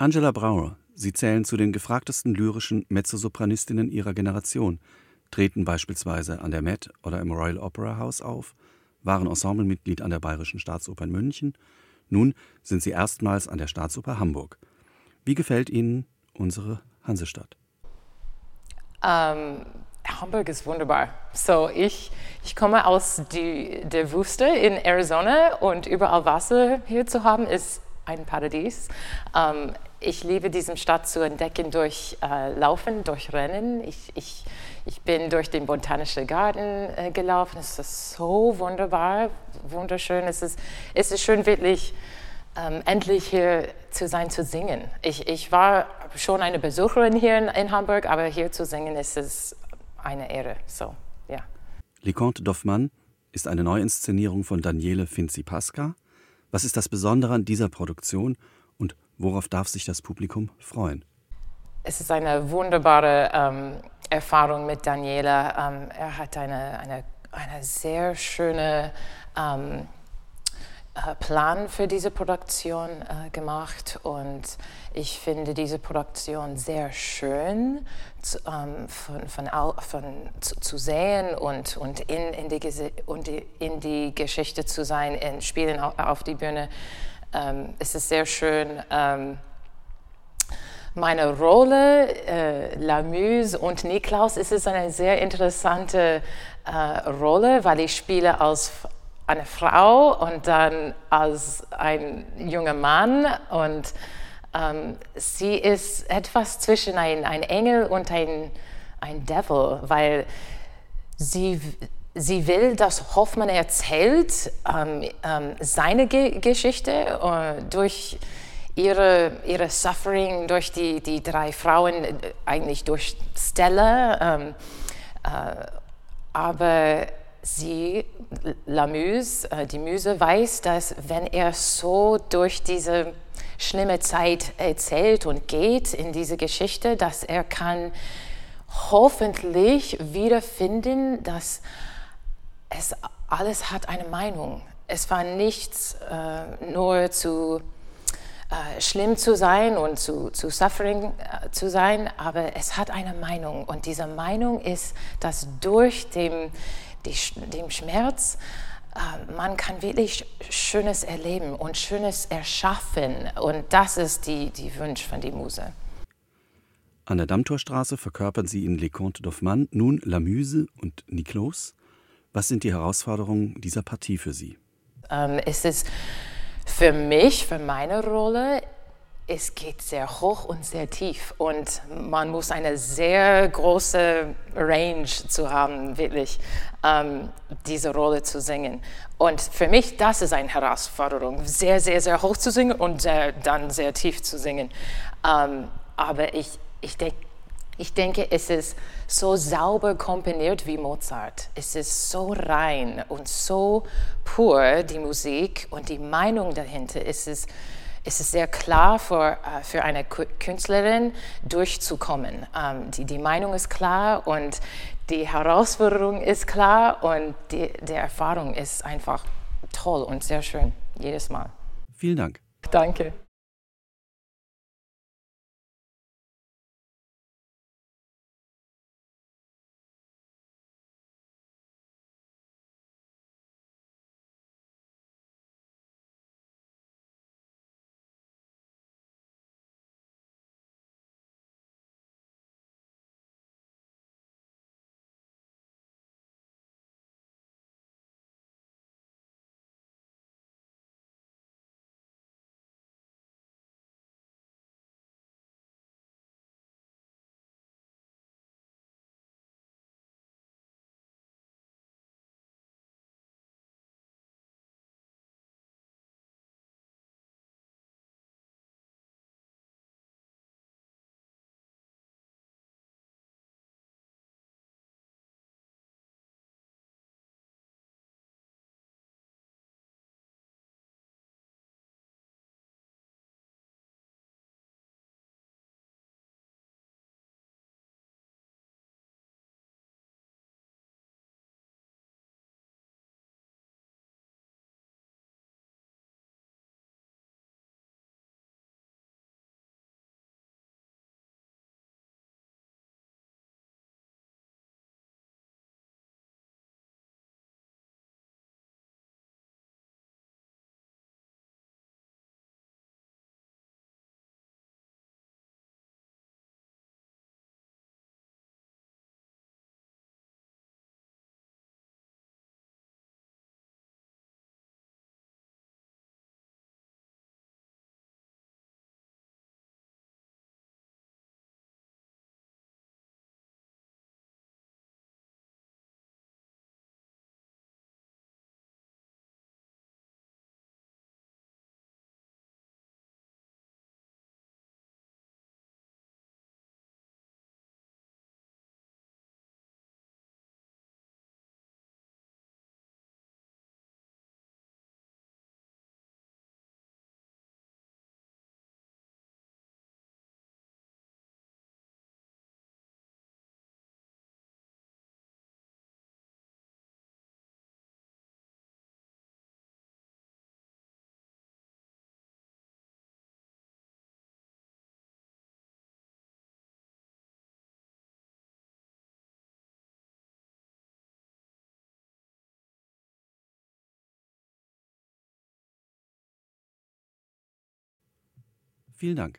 Angela Brauer, sie zählen zu den gefragtesten lyrischen Mezzosopranistinnen ihrer Generation, treten beispielsweise an der Met oder im Royal Opera House auf, waren Ensemblemitglied an der Bayerischen Staatsoper in München, nun sind sie erstmals an der Staatsoper Hamburg. Wie gefällt Ihnen unsere Hansestadt? Um, Hamburg ist wunderbar. So, ich, ich komme aus die, der Wüste in Arizona und überall Wasser hier zu haben ist ein Paradies. Um, ich liebe diese Stadt zu entdecken durch äh, Laufen, durch Rennen. Ich, ich, ich bin durch den Botanischen Garten äh, gelaufen. Es ist so wunderbar, wunderschön. Es ist, es ist schön, wirklich ähm, endlich hier zu sein, zu singen. Ich, ich war schon eine Besucherin hier in, in Hamburg, aber hier zu singen ist es eine Ehre. So, ja. Le Comte d'Hoffmann ist eine Neuinszenierung von Daniele Finzi-Pasca. Was ist das Besondere an dieser Produktion und worauf darf sich das Publikum freuen? Es ist eine wunderbare ähm, Erfahrung mit Daniele. Ähm, er hat eine, eine, eine sehr schöne ähm, äh, Plan für diese Produktion äh, gemacht und ich finde diese Produktion sehr schön zu, ähm, von, von, von, zu, zu, sehen und, und, in, in die, und in die Geschichte zu sein, in Spielen auf, auf die Bühne. Ähm, es ist sehr schön. Ähm, meine Rolle, äh, Lamuse und Niklaus, es ist eine sehr interessante äh, Rolle, weil ich spiele als eine Frau und dann als ein junger Mann und ähm, sie ist etwas zwischen ein, ein Engel und ein, ein Devil, weil sie, sie will, dass Hoffmann erzählt ähm, ähm, seine Ge Geschichte äh, durch ihre, ihre Suffering, durch die, die drei Frauen, äh, eigentlich durch Stella. Ähm, äh, aber sie, La Muse, äh, die Muse, weiß, dass wenn er so durch diese schlimme Zeit erzählt und geht in diese Geschichte, dass er kann hoffentlich wiederfinden, dass es alles hat eine Meinung. Es war nichts äh, nur zu äh, schlimm zu sein und zu, zu suffering äh, zu sein, aber es hat eine Meinung und diese Meinung ist, dass durch dem die, dem Schmerz, äh, man kann wirklich Schönes erleben und Schönes erschaffen. Und das ist die, die Wunsch von der Muse. An der Dammtorstraße verkörpern Sie in Les Contes d'Hoffmann nun Lamuse und Niklos. Was sind die Herausforderungen dieser Partie für Sie? Ähm, es ist für mich, für meine Rolle, es geht sehr hoch und sehr tief und man muss eine sehr große Range zu haben, wirklich ähm, diese Rolle zu singen. Und für mich, das ist eine Herausforderung, sehr, sehr, sehr hoch zu singen und sehr, dann sehr tief zu singen. Ähm, aber ich, ich, denk, ich denke, es ist so sauber komponiert wie Mozart. Es ist so rein und so pur, die Musik und die Meinung dahinter. Es ist ist es sehr klar für, äh, für eine Künstlerin durchzukommen. Ähm, die, die Meinung ist klar und die Herausforderung ist klar und die, die Erfahrung ist einfach toll und sehr schön, jedes Mal. Vielen Dank. Danke. Vielen Dank.